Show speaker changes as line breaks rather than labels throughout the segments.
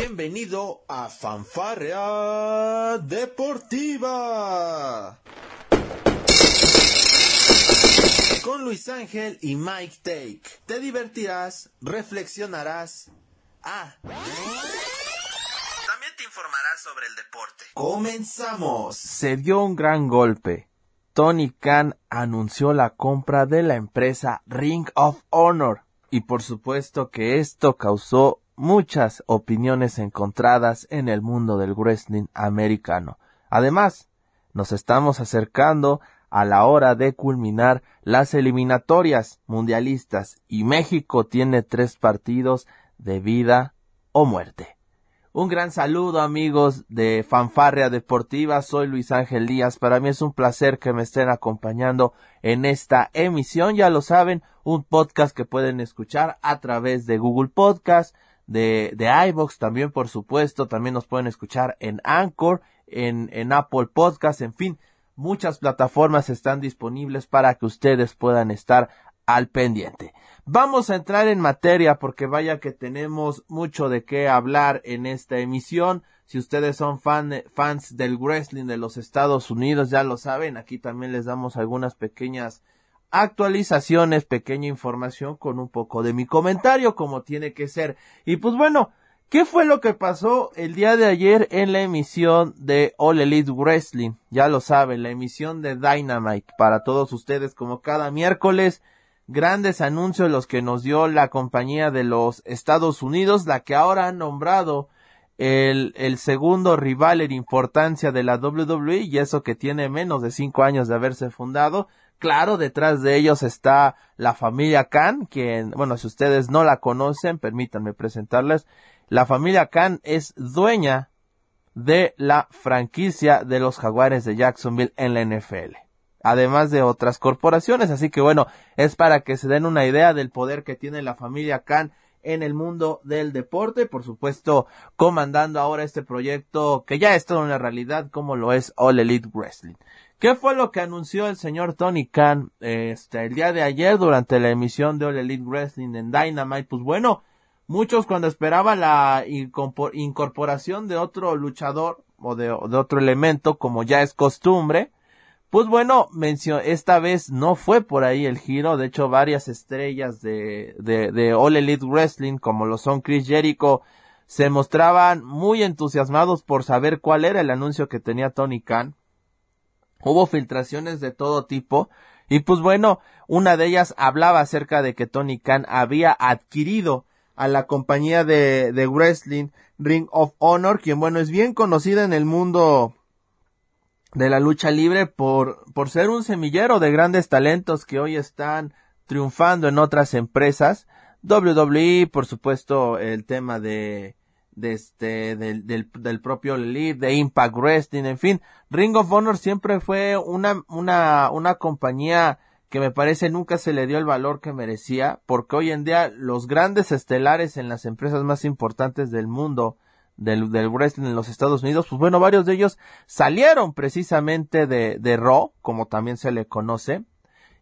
Bienvenido a Fanfarrea Deportiva. Con Luis Ángel y Mike Take. Te divertirás, reflexionarás. Ah. También te informarás sobre el deporte. Comenzamos.
Se dio un gran golpe. Tony Khan anunció la compra de la empresa Ring of Honor. Y por supuesto que esto causó muchas opiniones encontradas en el mundo del wrestling americano. Además, nos estamos acercando a la hora de culminar las eliminatorias mundialistas y México tiene tres partidos de vida o muerte. Un gran saludo amigos de Fanfarria Deportiva, soy Luis Ángel Díaz, para mí es un placer que me estén acompañando en esta emisión, ya lo saben, un podcast que pueden escuchar a través de Google Podcast, de, de iVox también por supuesto, también nos pueden escuchar en Anchor, en, en Apple Podcast, en fin, muchas plataformas están disponibles para que ustedes puedan estar al pendiente. Vamos a entrar en materia porque vaya que tenemos mucho de qué hablar en esta emisión. Si ustedes son fan, fans del wrestling de los Estados Unidos, ya lo saben, aquí también les damos algunas pequeñas actualizaciones, pequeña información con un poco de mi comentario como tiene que ser. Y pues bueno, ¿qué fue lo que pasó el día de ayer en la emisión de All Elite Wrestling? Ya lo saben, la emisión de Dynamite para todos ustedes como cada miércoles. Grandes anuncios los que nos dio la compañía de los Estados Unidos, la que ahora han nombrado el, el segundo rival en importancia de la WWE y eso que tiene menos de cinco años de haberse fundado Claro, detrás de ellos está la familia Khan, quien, bueno, si ustedes no la conocen, permítanme presentarles. La familia Khan es dueña de la franquicia de los Jaguares de Jacksonville en la NFL. Además de otras corporaciones, así que bueno, es para que se den una idea del poder que tiene la familia Khan en el mundo del deporte, por supuesto, comandando ahora este proyecto que ya es toda una realidad como lo es All Elite Wrestling. ¿Qué fue lo que anunció el señor Tony Khan este, el día de ayer durante la emisión de All Elite Wrestling en Dynamite? Pues bueno, muchos cuando esperaban la incorporación de otro luchador o de, otro elemento, como ya es costumbre, pues bueno, mencionó, esta vez no fue por ahí el giro, de hecho varias estrellas de, de, de All Elite Wrestling, como lo son Chris Jericho, se mostraban muy entusiasmados por saber cuál era el anuncio que tenía Tony Khan Hubo filtraciones de todo tipo y pues bueno, una de ellas hablaba acerca de que Tony Khan había adquirido a la compañía de, de wrestling Ring of Honor, quien bueno es bien conocida en el mundo de la lucha libre por, por ser un semillero de grandes talentos que hoy están triunfando en otras empresas. WWE, por supuesto, el tema de de este, del, del, del propio Elite, de Impact Wrestling, en fin, Ring of Honor siempre fue una, una, una compañía que me parece nunca se le dio el valor que merecía, porque hoy en día los grandes estelares en las empresas más importantes del mundo, del, del wrestling en los Estados Unidos, pues bueno, varios de ellos salieron precisamente de, de Raw, como también se le conoce,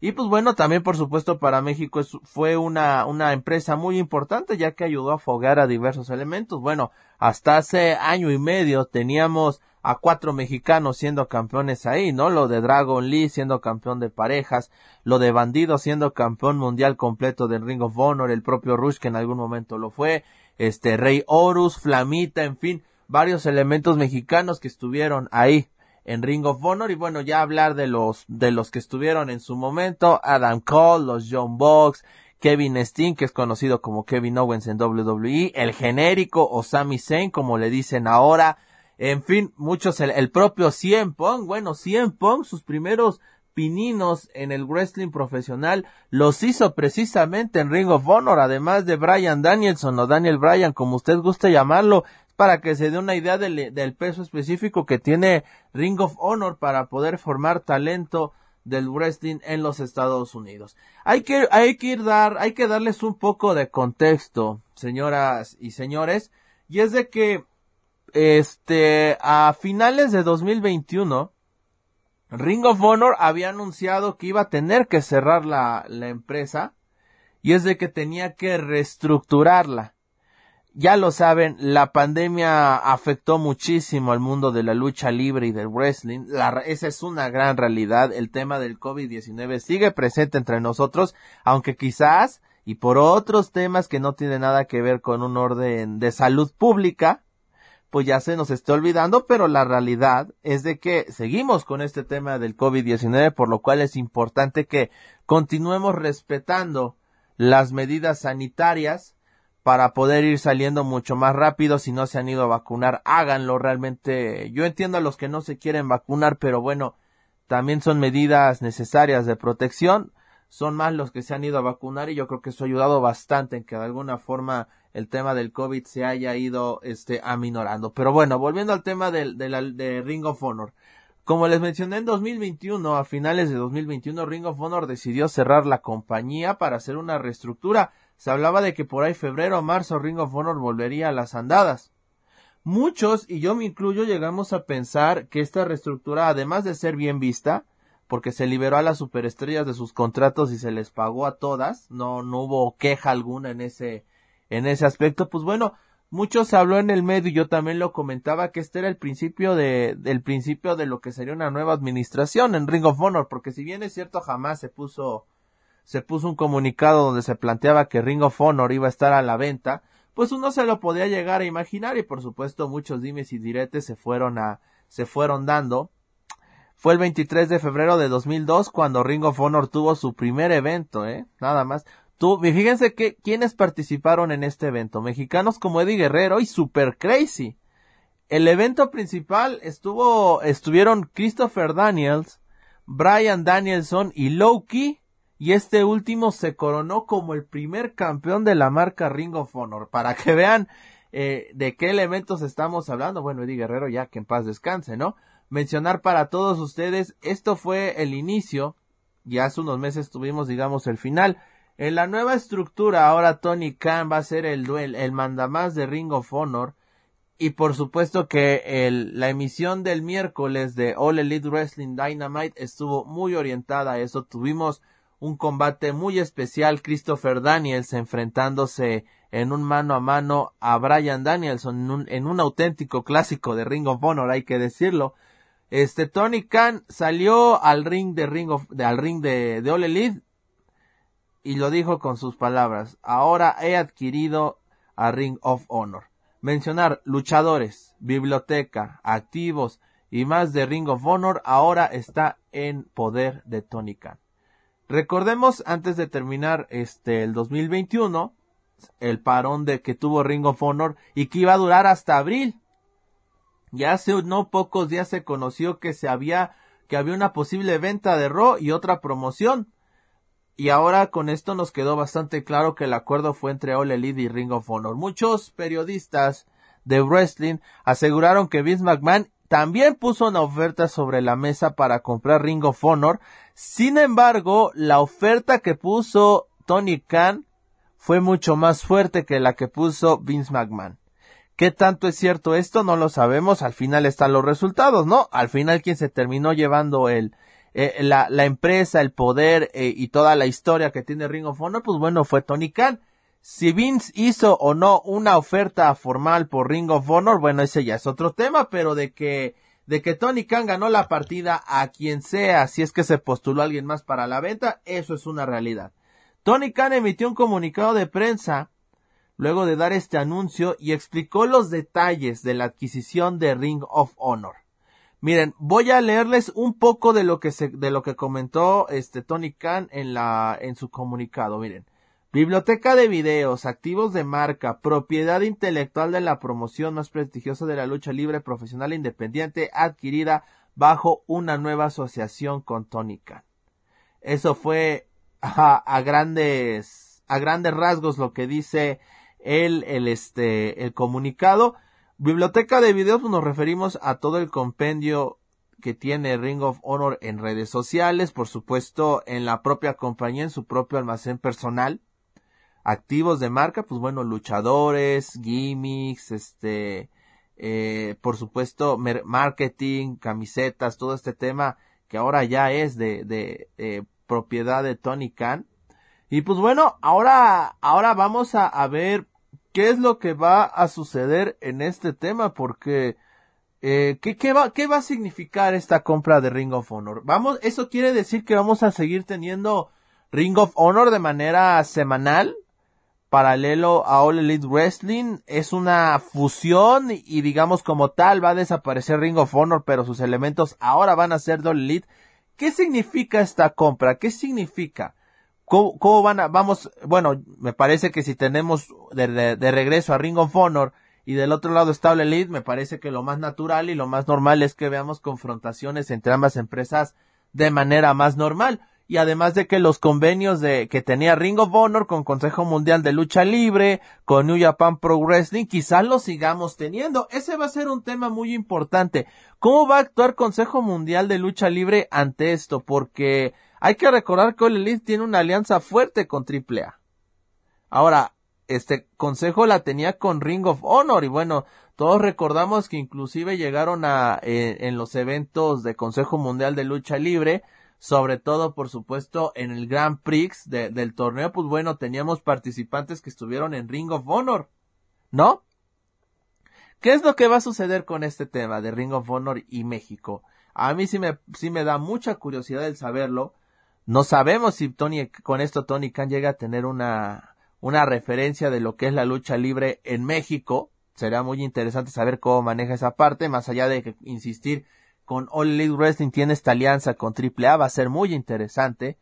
y pues bueno, también por supuesto para México fue una, una empresa muy importante ya que ayudó a fogar a diversos elementos. Bueno, hasta hace año y medio teníamos a cuatro mexicanos siendo campeones ahí, ¿no? Lo de Dragon Lee siendo campeón de parejas, lo de Bandido siendo campeón mundial completo del Ring of Honor, el propio Rush que en algún momento lo fue, este Rey Horus, Flamita, en fin, varios elementos mexicanos que estuvieron ahí en Ring of Honor. Y bueno, ya hablar de los de los que estuvieron en su momento, Adam Cole, los John Box, Kevin Steen, que es conocido como Kevin Owens en WWE, el genérico o Sami Zayn, como le dicen ahora, en fin, muchos, el, propio CM Punk, bueno, CM Punk, sus primeros pininos en el wrestling profesional los hizo precisamente en Ring of Honor, además de Brian Danielson o Daniel Bryan, como usted guste llamarlo, para que se dé una idea del, peso específico que tiene Ring of Honor para poder formar talento del wrestling en los Estados Unidos. Hay que, hay que ir dar, hay que darles un poco de contexto, señoras y señores, y es de que, este, a finales de 2021, Ring of Honor había anunciado que iba a tener que cerrar la, la empresa, y es de que tenía que reestructurarla ya lo saben, la pandemia afectó muchísimo al mundo de la lucha libre y del wrestling. esa es una gran realidad. El tema del COVID-19 sigue presente entre nosotros, aunque quizás, y por otros temas que no tienen nada que ver con un orden de salud pública, pues ya se nos está olvidando, pero la realidad es de que seguimos con este tema del COVID-19, por lo cual es importante que continuemos respetando las medidas sanitarias para poder ir saliendo mucho más rápido. Si no se han ido a vacunar, háganlo realmente. Yo entiendo a los que no se quieren vacunar, pero bueno, también son medidas necesarias de protección. Son más los que se han ido a vacunar y yo creo que eso ha ayudado bastante en que de alguna forma el tema del COVID se haya ido este aminorando. Pero bueno, volviendo al tema del, de Ring of Honor. Como les mencioné en 2021, a finales de 2021, Ring of Honor decidió cerrar la compañía para hacer una reestructura se hablaba de que por ahí febrero o marzo Ring of Honor volvería a las andadas. Muchos, y yo me incluyo, llegamos a pensar que esta reestructura, además de ser bien vista, porque se liberó a las superestrellas de sus contratos y se les pagó a todas, no, no hubo queja alguna en ese, en ese aspecto, pues bueno, mucho se habló en el medio y yo también lo comentaba que este era el principio de, del principio de lo que sería una nueva administración en Ring of Honor, porque si bien es cierto jamás se puso se puso un comunicado donde se planteaba que Ring of iba a estar a la venta, pues uno se lo podía llegar a imaginar y por supuesto muchos dimes y diretes se fueron a, se fueron dando. Fue el 23 de febrero de 2002 cuando Ring of tuvo su primer evento, eh, nada más. Tú, fíjense que, quiénes participaron en este evento, mexicanos como Eddie Guerrero y Super Crazy. El evento principal estuvo, estuvieron Christopher Daniels, Brian Danielson y Loki y este último se coronó como el primer campeón de la marca Ring of Honor. Para que vean eh, de qué elementos estamos hablando. Bueno, Eddie Guerrero ya que en paz descanse, ¿no? Mencionar para todos ustedes, esto fue el inicio, ya hace unos meses tuvimos, digamos, el final. En la nueva estructura, ahora Tony Khan va a ser el duel, el mandamás de Ring of Honor. Y por supuesto que el, la emisión del miércoles de All Elite Wrestling Dynamite estuvo muy orientada a eso. Tuvimos un combate muy especial, Christopher Daniels enfrentándose en un mano a mano a Brian Danielson en un, auténtico clásico de Ring of Honor, hay que decirlo. Este Tony Khan salió al ring de Ring of, al ring de, de y lo dijo con sus palabras. Ahora he adquirido a Ring of Honor. Mencionar luchadores, biblioteca, activos y más de Ring of Honor ahora está en poder de Tony Khan. Recordemos antes de terminar este el 2021 el parón de que tuvo Ring of Honor y que iba a durar hasta abril. Ya hace no pocos días se conoció que se había que había una posible venta de Raw y otra promoción. Y ahora con esto nos quedó bastante claro que el acuerdo fue entre All Elite y Ring of Honor. Muchos periodistas de wrestling aseguraron que Vince McMahon también puso una oferta sobre la mesa para comprar Ring of Honor. Sin embargo, la oferta que puso Tony Khan fue mucho más fuerte que la que puso Vince McMahon. ¿Qué tanto es cierto esto? No lo sabemos. Al final están los resultados, ¿no? Al final quien se terminó llevando el, eh, la, la, empresa, el poder eh, y toda la historia que tiene Ring of Honor, pues bueno, fue Tony Khan. Si Vince hizo o no una oferta formal por Ring of Honor, bueno, ese ya es otro tema, pero de que, de que Tony Khan ganó la partida a quien sea, si es que se postuló alguien más para la venta, eso es una realidad. Tony Khan emitió un comunicado de prensa luego de dar este anuncio y explicó los detalles de la adquisición de Ring of Honor. Miren, voy a leerles un poco de lo que se, de lo que comentó este Tony Khan en la, en su comunicado. Miren, Biblioteca de videos, activos de marca, propiedad intelectual de la promoción más prestigiosa de la lucha libre profesional independiente adquirida bajo una nueva asociación con Tony. Eso fue a, grandes a grandes rasgos lo que dice el, el este el comunicado. Biblioteca de videos pues, nos referimos a todo el compendio que tiene Ring of Honor en redes sociales, por supuesto en la propia compañía, en su propio almacén personal activos de marca, pues bueno, luchadores, gimmicks, este, eh, por supuesto, marketing, camisetas, todo este tema que ahora ya es de, de eh, propiedad de Tony Khan. Y pues bueno, ahora, ahora vamos a, a ver qué es lo que va a suceder en este tema, porque eh, ¿qué, qué, va, ¿qué va a significar esta compra de Ring of Honor? Vamos, eso quiere decir que vamos a seguir teniendo Ring of Honor de manera semanal, paralelo a All Elite Wrestling, es una fusión y digamos como tal va a desaparecer Ring of Honor, pero sus elementos ahora van a ser de All Elite. ¿Qué significa esta compra? ¿Qué significa? ¿Cómo, cómo van a, vamos, bueno, me parece que si tenemos de, de, de regreso a Ring of Honor y del otro lado está All Elite, me parece que lo más natural y lo más normal es que veamos confrontaciones entre ambas empresas de manera más normal y además de que los convenios de que tenía Ring of Honor con Consejo Mundial de Lucha Libre, con New Japan Pro Wrestling, quizás lo sigamos teniendo. Ese va a ser un tema muy importante. ¿Cómo va a actuar Consejo Mundial de Lucha Libre ante esto? Porque hay que recordar que All Elite tiene una alianza fuerte con AAA. Ahora, este consejo la tenía con Ring of Honor y bueno, todos recordamos que inclusive llegaron a eh, en los eventos de Consejo Mundial de Lucha Libre sobre todo por supuesto en el Grand Prix de, del torneo, pues bueno, teníamos participantes que estuvieron en Ring of Honor, ¿no? ¿Qué es lo que va a suceder con este tema de Ring of Honor y México? A mí sí me, sí me da mucha curiosidad el saberlo. No sabemos si Tony, con esto Tony Khan llega a tener una, una referencia de lo que es la lucha libre en México. Será muy interesante saber cómo maneja esa parte, más allá de insistir con All Elite Wrestling tiene esta alianza con AAA, va a ser muy interesante.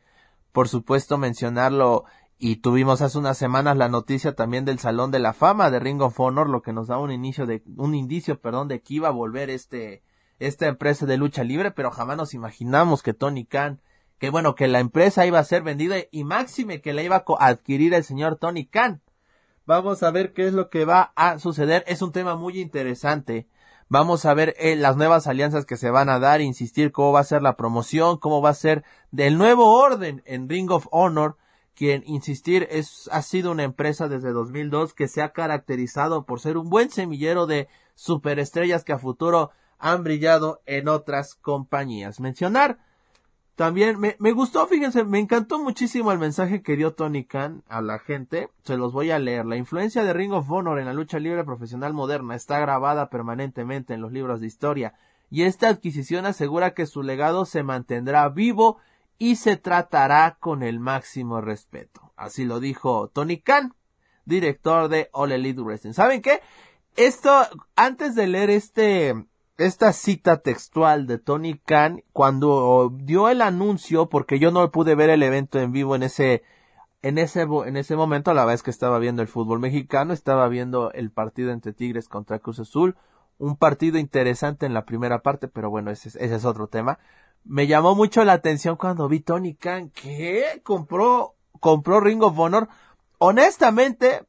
Por supuesto mencionarlo y tuvimos hace unas semanas la noticia también del Salón de la Fama de Ring of Honor, lo que nos da un inicio de un indicio, perdón, de que iba a volver este esta empresa de lucha libre, pero jamás nos imaginamos que Tony Khan, que bueno, que la empresa iba a ser vendida y máxime que la iba a adquirir el señor Tony Khan. Vamos a ver qué es lo que va a suceder. Es un tema muy interesante. Vamos a ver eh, las nuevas alianzas que se van a dar, insistir cómo va a ser la promoción, cómo va a ser del nuevo orden en Ring of Honor, quien, insistir, es, ha sido una empresa desde 2002 que se ha caracterizado por ser un buen semillero de superestrellas que a futuro han brillado en otras compañías. Mencionar también me, me gustó, fíjense, me encantó muchísimo el mensaje que dio Tony Khan a la gente. Se los voy a leer. La influencia de Ring of Honor en la lucha libre profesional moderna está grabada permanentemente en los libros de historia y esta adquisición asegura que su legado se mantendrá vivo y se tratará con el máximo respeto. Así lo dijo Tony Khan, director de All Elite Wrestling. ¿Saben qué? Esto, antes de leer este, esta cita textual de Tony Khan cuando dio el anuncio, porque yo no pude ver el evento en vivo en ese, en ese, en ese momento, la vez que estaba viendo el fútbol mexicano, estaba viendo el partido entre Tigres contra Cruz Azul, un partido interesante en la primera parte, pero bueno, ese, ese es otro tema. Me llamó mucho la atención cuando vi Tony Khan que compró, compró Ring of Honor. Honestamente,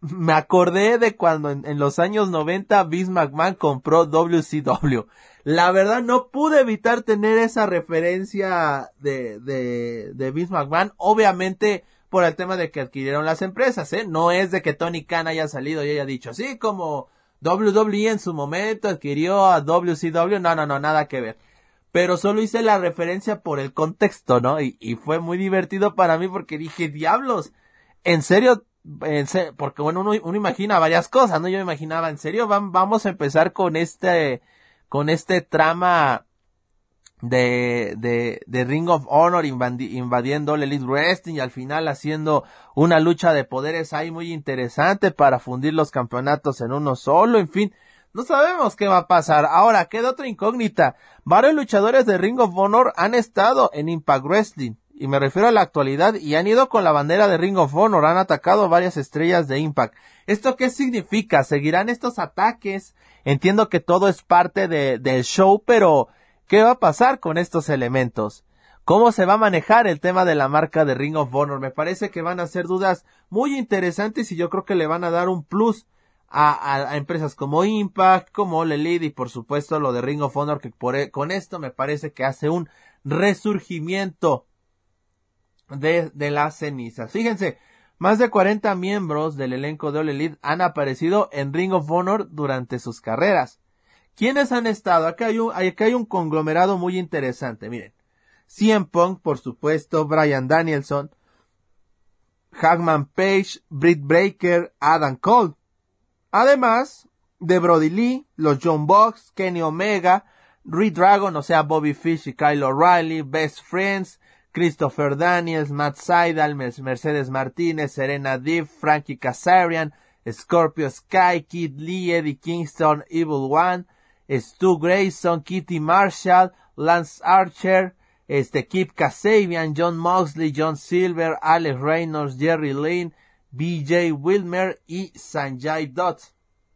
me acordé de cuando en, los años 90 Vince McMahon compró WCW. La verdad no pude evitar tener esa referencia de, de, de Vince McMahon. Obviamente por el tema de que adquirieron las empresas, ¿eh? No es de que Tony Khan haya salido y haya dicho, sí, como WWE en su momento adquirió a WCW. No, no, no, nada que ver. Pero solo hice la referencia por el contexto, ¿no? Y, y fue muy divertido para mí porque dije, diablos, ¿en serio porque bueno, uno, imagina varias cosas, ¿no? Yo imaginaba, en serio, vamos a empezar con este, con este trama de, de, de Ring of Honor invadiendo el Elite Wrestling y al final haciendo una lucha de poderes ahí muy interesante para fundir los campeonatos en uno solo, en fin. No sabemos qué va a pasar. Ahora, queda otra incógnita. Varios luchadores de Ring of Honor han estado en Impact Wrestling y me refiero a la actualidad, y han ido con la bandera de Ring of Honor, han atacado varias estrellas de Impact. ¿Esto qué significa? ¿Seguirán estos ataques? Entiendo que todo es parte de, del show, pero ¿qué va a pasar con estos elementos? ¿Cómo se va a manejar el tema de la marca de Ring of Honor? Me parece que van a ser dudas muy interesantes y yo creo que le van a dar un plus a, a, empresas como Impact, como Lelid y por supuesto lo de Ring of Honor que por, e, con esto me parece que hace un resurgimiento de, de las cenizas. Fíjense, más de 40 miembros del elenco de All Elite han aparecido en Ring of Honor durante sus carreras. ¿Quiénes han estado? Acá hay un, hay un conglomerado muy interesante, miren. CM Punk, por supuesto, Brian Danielson, Hagman Page, Britt Breaker, Adam Cole. Además de Brody Lee, los John Box, Kenny Omega, Reed Dragon, o sea, Bobby Fish y Kyle O'Reilly, Best Friends, Christopher Daniels, Matt Seidel, Mercedes Martinez, Serena Deep, Frankie Kazarian, Scorpio Sky, Kid Lee, Eddie Kingston, Evil One, Stu Grayson, Kitty Marshall, Lance Archer, este Kip Kasabian, John Moxley, John Silver, Alex Reynolds, Jerry Lynn, BJ Wilmer y Sanjay Dutt.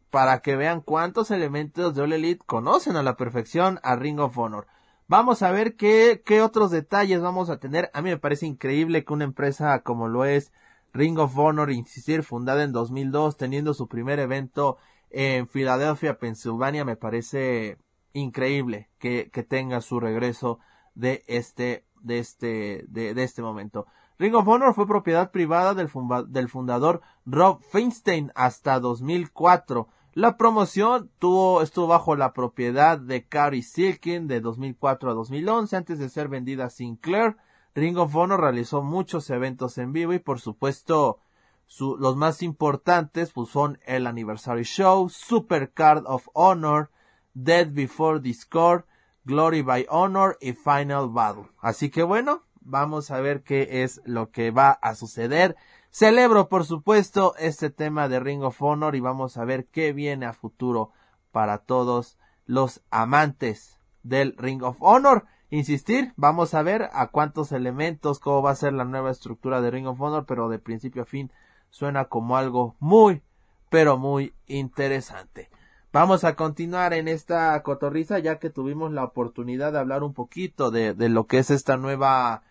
Para que vean cuántos elementos de All Elite conocen a la perfección a Ring of Honor. Vamos a ver qué, qué otros detalles vamos a tener. A mí me parece increíble que una empresa como lo es Ring of Honor, insistir, fundada en 2002, teniendo su primer evento en Filadelfia, Pensilvania, me parece increíble que, que tenga su regreso de este, de este, de, este momento. Ring of Honor fue propiedad privada del, del fundador Rob Feinstein hasta 2004. La promoción tuvo, estuvo bajo la propiedad de Carrie Silkin de 2004 a 2011 antes de ser vendida a Sinclair. Ring of Honor realizó muchos eventos en vivo y por supuesto su, los más importantes pues, son el Anniversary Show, Super Card of Honor, Dead Before Discord, Glory by Honor y Final Battle. Así que bueno, vamos a ver qué es lo que va a suceder. Celebro por supuesto este tema de Ring of Honor y vamos a ver qué viene a futuro para todos los amantes del Ring of Honor insistir, vamos a ver a cuántos elementos, cómo va a ser la nueva estructura de Ring of Honor, pero de principio a fin suena como algo muy, pero muy interesante. Vamos a continuar en esta cotorriza ya que tuvimos la oportunidad de hablar un poquito de, de lo que es esta nueva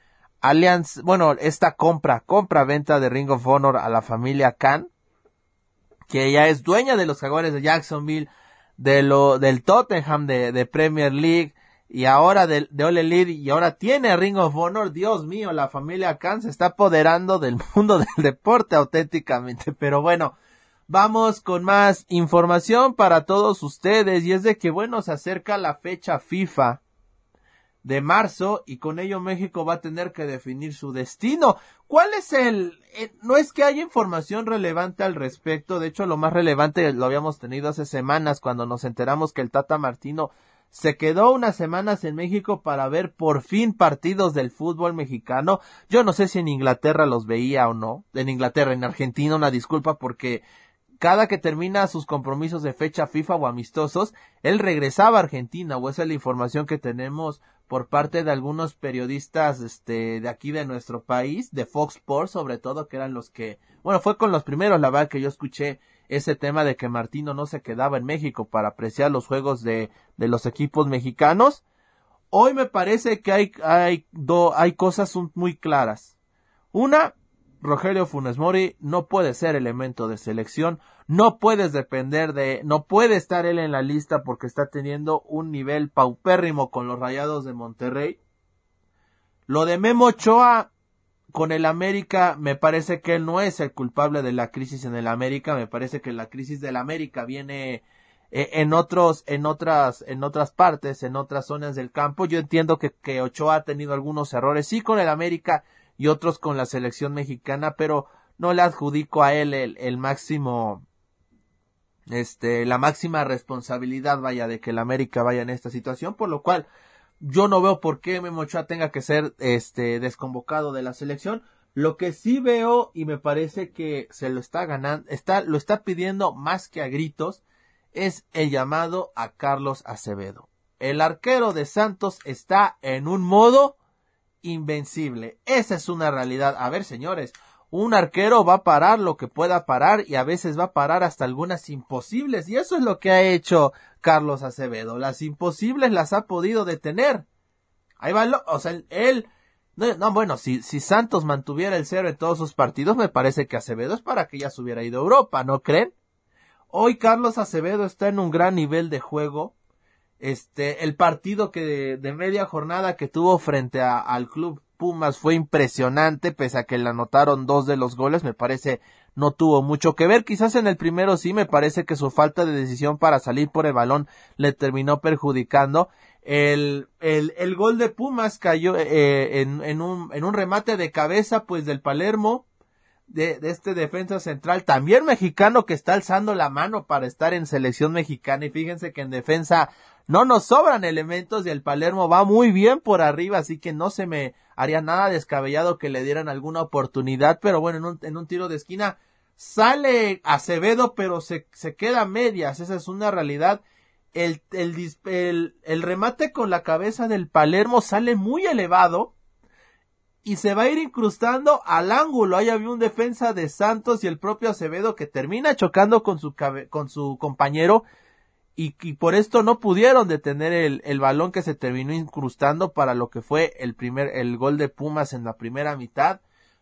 alianza, bueno, esta compra, compra-venta de Ring of Honor a la familia Khan, que ya es dueña de los jaguares de Jacksonville, de lo, del Tottenham de, de Premier League, y ahora de, de Ole Elite y ahora tiene Ring of Honor, Dios mío, la familia Khan se está apoderando del mundo del deporte auténticamente, pero bueno, vamos con más información para todos ustedes y es de que bueno, se acerca la fecha FIFA de marzo y con ello México va a tener que definir su destino. ¿Cuál es el... Eh, no es que haya información relevante al respecto, de hecho lo más relevante lo habíamos tenido hace semanas cuando nos enteramos que el Tata Martino se quedó unas semanas en México para ver por fin partidos del fútbol mexicano. Yo no sé si en Inglaterra los veía o no. En Inglaterra, en Argentina, una disculpa porque cada que termina sus compromisos de fecha FIFA o amistosos, él regresaba a Argentina, o esa es la información que tenemos por parte de algunos periodistas este de aquí de nuestro país, de Fox Sports sobre todo, que eran los que, bueno, fue con los primeros, la verdad que yo escuché ese tema de que Martino no se quedaba en México para apreciar los juegos de, de los equipos mexicanos. Hoy me parece que hay, hay, hay cosas muy claras. Una, Rogelio Funes Mori no puede ser elemento de selección, no puedes depender de, no puede estar él en la lista porque está teniendo un nivel paupérrimo con los Rayados de Monterrey. Lo de Memo Ochoa con el América me parece que él no es el culpable de la crisis en el América, me parece que la crisis del América viene eh, en otros, en otras, en otras partes, en otras zonas del campo. Yo entiendo que, que Ochoa ha tenido algunos errores, sí con el América y otros con la selección mexicana, pero no le adjudico a él el, máximo, este, la máxima responsabilidad, vaya, de que el América vaya en esta situación, por lo cual yo no veo por qué Memo tenga que ser este desconvocado de la selección. Lo que sí veo y me parece que se lo está ganando, está, lo está pidiendo más que a gritos, es el llamado a Carlos Acevedo. El arquero de Santos está en un modo invencible. Esa es una realidad. A ver, señores, un arquero va a parar lo que pueda parar y a veces va a parar hasta algunas imposibles y eso es lo que ha hecho Carlos Acevedo. Las imposibles las ha podido detener. Ahí va, o sea, él, no, bueno, si, si Santos mantuviera el cero en todos sus partidos, me parece que Acevedo es para que ya se hubiera ido a Europa, ¿no creen? Hoy Carlos Acevedo está en un gran nivel de juego. Este, el partido que de, media jornada que tuvo frente al club Pumas fue impresionante, pese a que le anotaron dos de los goles, me parece no tuvo mucho que ver. Quizás en el primero sí, me parece que su falta de decisión para salir por el balón le terminó perjudicando. El, el, el gol de Pumas cayó eh, en, en, un, en un remate de cabeza, pues del Palermo. De, de, este defensa central, también mexicano que está alzando la mano para estar en selección mexicana. Y fíjense que en defensa no nos sobran elementos y el Palermo va muy bien por arriba, así que no se me haría nada descabellado que le dieran alguna oportunidad, pero bueno, en un, en un tiro de esquina sale Acevedo, pero se, se queda a medias, esa es una realidad. El, el, el, el remate con la cabeza del Palermo sale muy elevado, y se va a ir incrustando al ángulo. Ahí había un defensa de Santos y el propio Acevedo que termina chocando con su, con su compañero y, y, por esto no pudieron detener el, el, balón que se terminó incrustando para lo que fue el primer, el gol de Pumas en la primera mitad.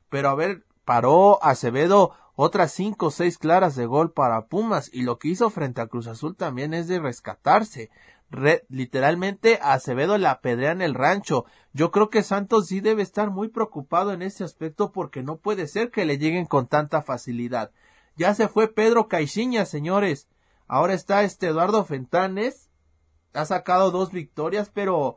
Pero a ver, paró Acevedo otras cinco o seis claras de gol para Pumas y lo que hizo frente a Cruz Azul también es de rescatarse literalmente Acevedo le apedrean el rancho. Yo creo que Santos sí debe estar muy preocupado en ese aspecto porque no puede ser que le lleguen con tanta facilidad. Ya se fue Pedro Caixinha, señores. Ahora está este Eduardo Fentanes. Ha sacado dos victorias, pero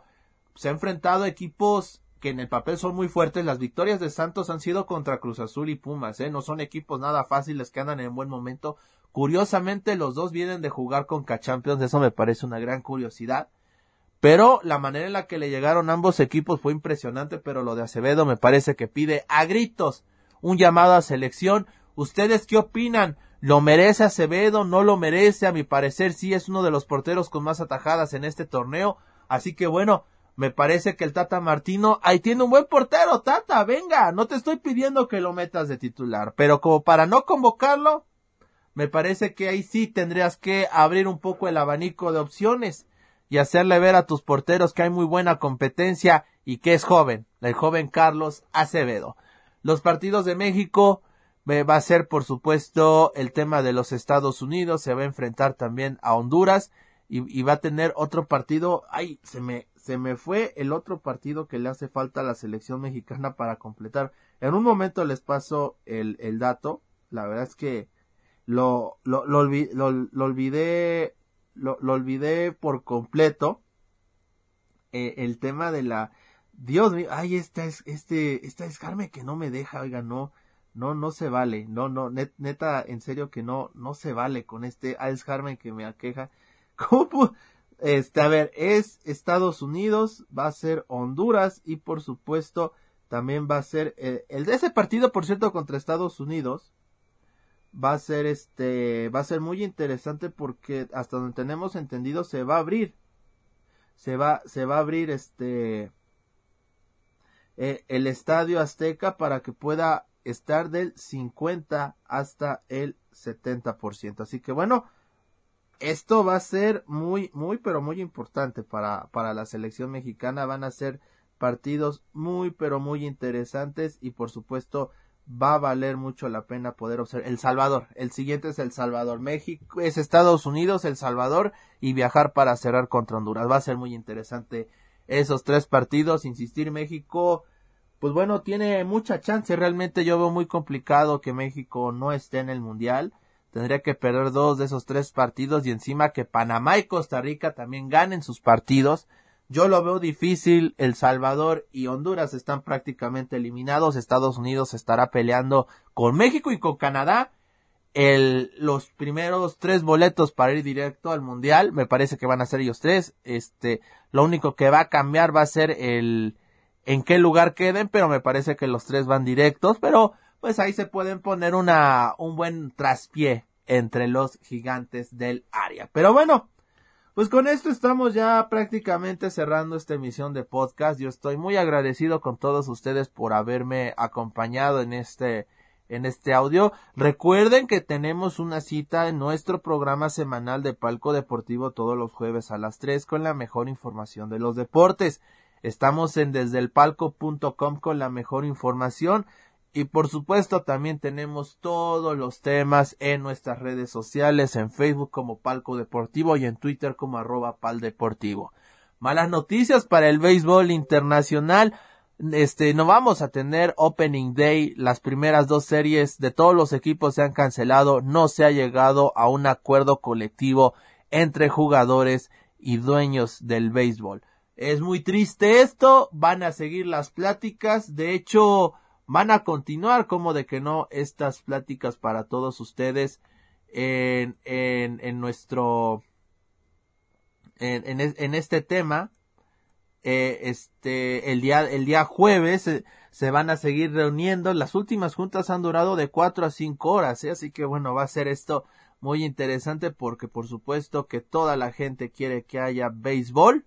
se ha enfrentado a equipos que en el papel son muy fuertes. Las victorias de Santos han sido contra Cruz Azul y Pumas, ¿eh? No son equipos nada fáciles que andan en buen momento. Curiosamente, los dos vienen de jugar con K-Champions, eso me parece una gran curiosidad. Pero la manera en la que le llegaron ambos equipos fue impresionante, pero lo de Acevedo me parece que pide a gritos un llamado a selección. ¿Ustedes qué opinan? ¿Lo merece Acevedo? ¿No lo merece? A mi parecer sí es uno de los porteros con más atajadas en este torneo. Así que bueno, me parece que el Tata Martino ahí tiene un buen portero, Tata, venga, no te estoy pidiendo que lo metas de titular, pero como para no convocarlo, me parece que ahí sí tendrías que abrir un poco el abanico de opciones y hacerle ver a tus porteros que hay muy buena competencia y que es joven, el joven Carlos Acevedo. Los partidos de México eh, va a ser por supuesto el tema de los Estados Unidos, se va a enfrentar también a Honduras y, va a tener otro partido, ay, se me, se me fue el otro partido que le hace falta a la selección mexicana para completar. En un momento les paso el, el dato, la verdad es que lo, lo, lo, lo, olvidé, lo, olvidé por completo. Eh, el tema de la, Dios mío, ay, esta es, este, esta es Carmen que no me deja, oiga, no, no, no se vale, no, no, neta, en serio que no, no se vale con este Alzheimer que me aqueja. ¿Cómo? Este, a ver, es Estados Unidos, va a ser Honduras y por supuesto también va a ser el de ese partido, por cierto, contra Estados Unidos va a ser este va a ser muy interesante porque hasta donde tenemos entendido se va a abrir se va se va a abrir este eh, el estadio Azteca para que pueda estar del 50 hasta el 70%. Así que bueno, esto va a ser muy muy pero muy importante para para la selección mexicana, van a ser partidos muy pero muy interesantes y por supuesto va a valer mucho la pena poder observar. El Salvador, el siguiente es El Salvador. México es Estados Unidos, El Salvador y viajar para cerrar contra Honduras. Va a ser muy interesante esos tres partidos. Insistir, México, pues bueno, tiene mucha chance. Realmente yo veo muy complicado que México no esté en el Mundial. Tendría que perder dos de esos tres partidos y encima que Panamá y Costa Rica también ganen sus partidos yo lo veo difícil. El Salvador y Honduras están prácticamente eliminados. Estados Unidos estará peleando con México y con Canadá. El, los primeros tres boletos para ir directo al mundial, me parece que van a ser ellos tres. Este, lo único que va a cambiar va a ser el en qué lugar queden, pero me parece que los tres van directos, pero pues ahí se pueden poner una, un buen traspié entre los gigantes del área. Pero bueno, pues con esto estamos ya prácticamente cerrando esta emisión de podcast. Yo estoy muy agradecido con todos ustedes por haberme acompañado en este en este audio. Recuerden que tenemos una cita en nuestro programa semanal de Palco Deportivo todos los jueves a las 3 con la mejor información de los deportes. Estamos en desdelpalco.com con la mejor información. Y por supuesto también tenemos todos los temas en nuestras redes sociales, en Facebook como Palco Deportivo y en Twitter como arroba Pal Deportivo. Malas noticias para el béisbol internacional. Este, no vamos a tener Opening Day. Las primeras dos series de todos los equipos se han cancelado. No se ha llegado a un acuerdo colectivo entre jugadores y dueños del béisbol. Es muy triste esto. Van a seguir las pláticas. De hecho, van a continuar, como de que no, estas pláticas para todos ustedes en, en, en nuestro, en, en, este tema. Eh, este, el día, el día jueves se van a seguir reuniendo. Las últimas juntas han durado de cuatro a cinco horas, ¿eh? así que bueno, va a ser esto muy interesante porque por supuesto que toda la gente quiere que haya béisbol.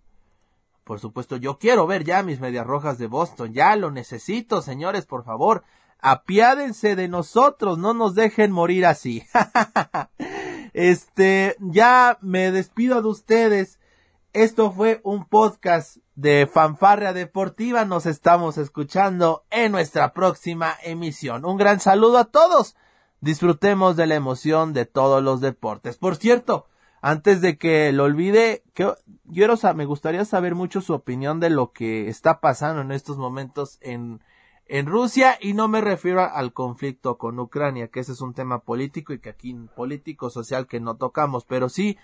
Por supuesto, yo quiero ver ya mis medias rojas de Boston, ya lo necesito, señores, por favor apiádense de nosotros, no nos dejen morir así. este, ya me despido de ustedes. Esto fue un podcast de Fanfarria Deportiva. Nos estamos escuchando en nuestra próxima emisión. Un gran saludo a todos. Disfrutemos de la emoción de todos los deportes. Por cierto, antes de que lo olvide, que, quiero, me gustaría saber mucho su opinión de lo que está pasando en estos momentos en, en Rusia y no me refiero al conflicto con Ucrania, que ese es un tema político y que aquí político social que no tocamos, pero sí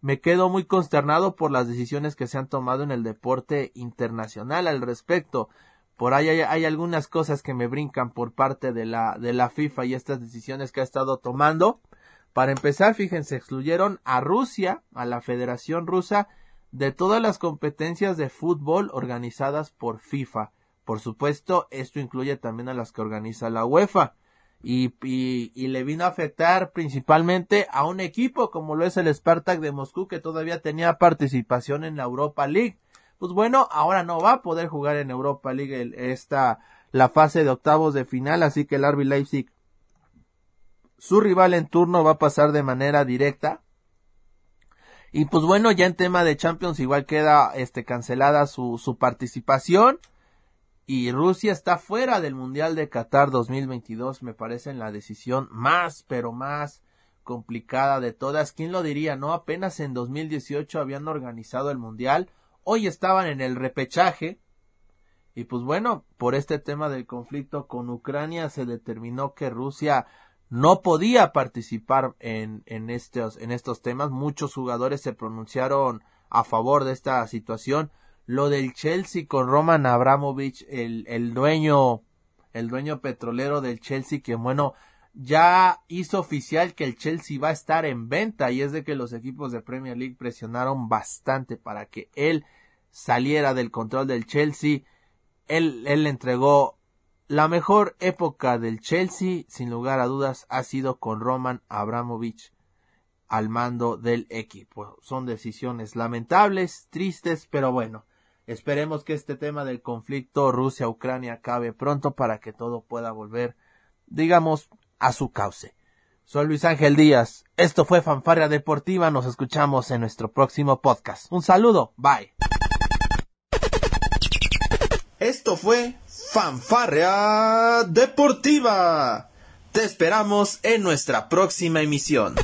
me quedo muy consternado por las decisiones que se han tomado en el deporte internacional al respecto. Por ahí hay, hay, algunas cosas que me brincan por parte de la, de la FIFA y estas decisiones que ha estado tomando. Para empezar, fíjense, excluyeron a Rusia, a la Federación Rusa, de todas las competencias de fútbol organizadas por FIFA. Por supuesto, esto incluye también a las que organiza la UEFA. Y, y, le vino a afectar principalmente a un equipo como lo es el Spartak de Moscú que todavía tenía participación en la Europa League. Pues bueno, ahora no va a poder jugar en Europa League esta, la fase de octavos de final, así que el RB Leipzig, su rival en turno va a pasar de manera directa. Y pues bueno, ya en tema de Champions igual queda este cancelada su, participación y Rusia está fuera del Mundial de Qatar 2022, me parece la decisión más, pero más complicada de todas. ¿Quién lo diría? No, apenas en 2018 habían organizado el Mundial, hoy estaban en el repechaje. Y pues bueno, por este tema del conflicto con Ucrania se determinó que Rusia no podía participar en, en, estos, en estos temas. Muchos jugadores se pronunciaron a favor de esta situación lo del Chelsea con Roman Abramovich, el, el dueño, el dueño petrolero del Chelsea, que bueno, ya hizo oficial que el Chelsea va a estar en venta y es de que los equipos de Premier League presionaron bastante para que él saliera del control del Chelsea. Él, él le entregó la mejor época del Chelsea, sin lugar a dudas, ha sido con Roman Abramovich al mando del equipo. Son decisiones lamentables, tristes, pero bueno, Esperemos que este tema del conflicto Rusia-Ucrania acabe pronto para que todo pueda volver, digamos, a su cauce. Soy Luis Ángel Díaz. Esto fue Fanfarria Deportiva. Nos escuchamos en nuestro próximo podcast. Un saludo. Bye.
Esto fue Fanfarria Deportiva. Te esperamos en nuestra próxima emisión.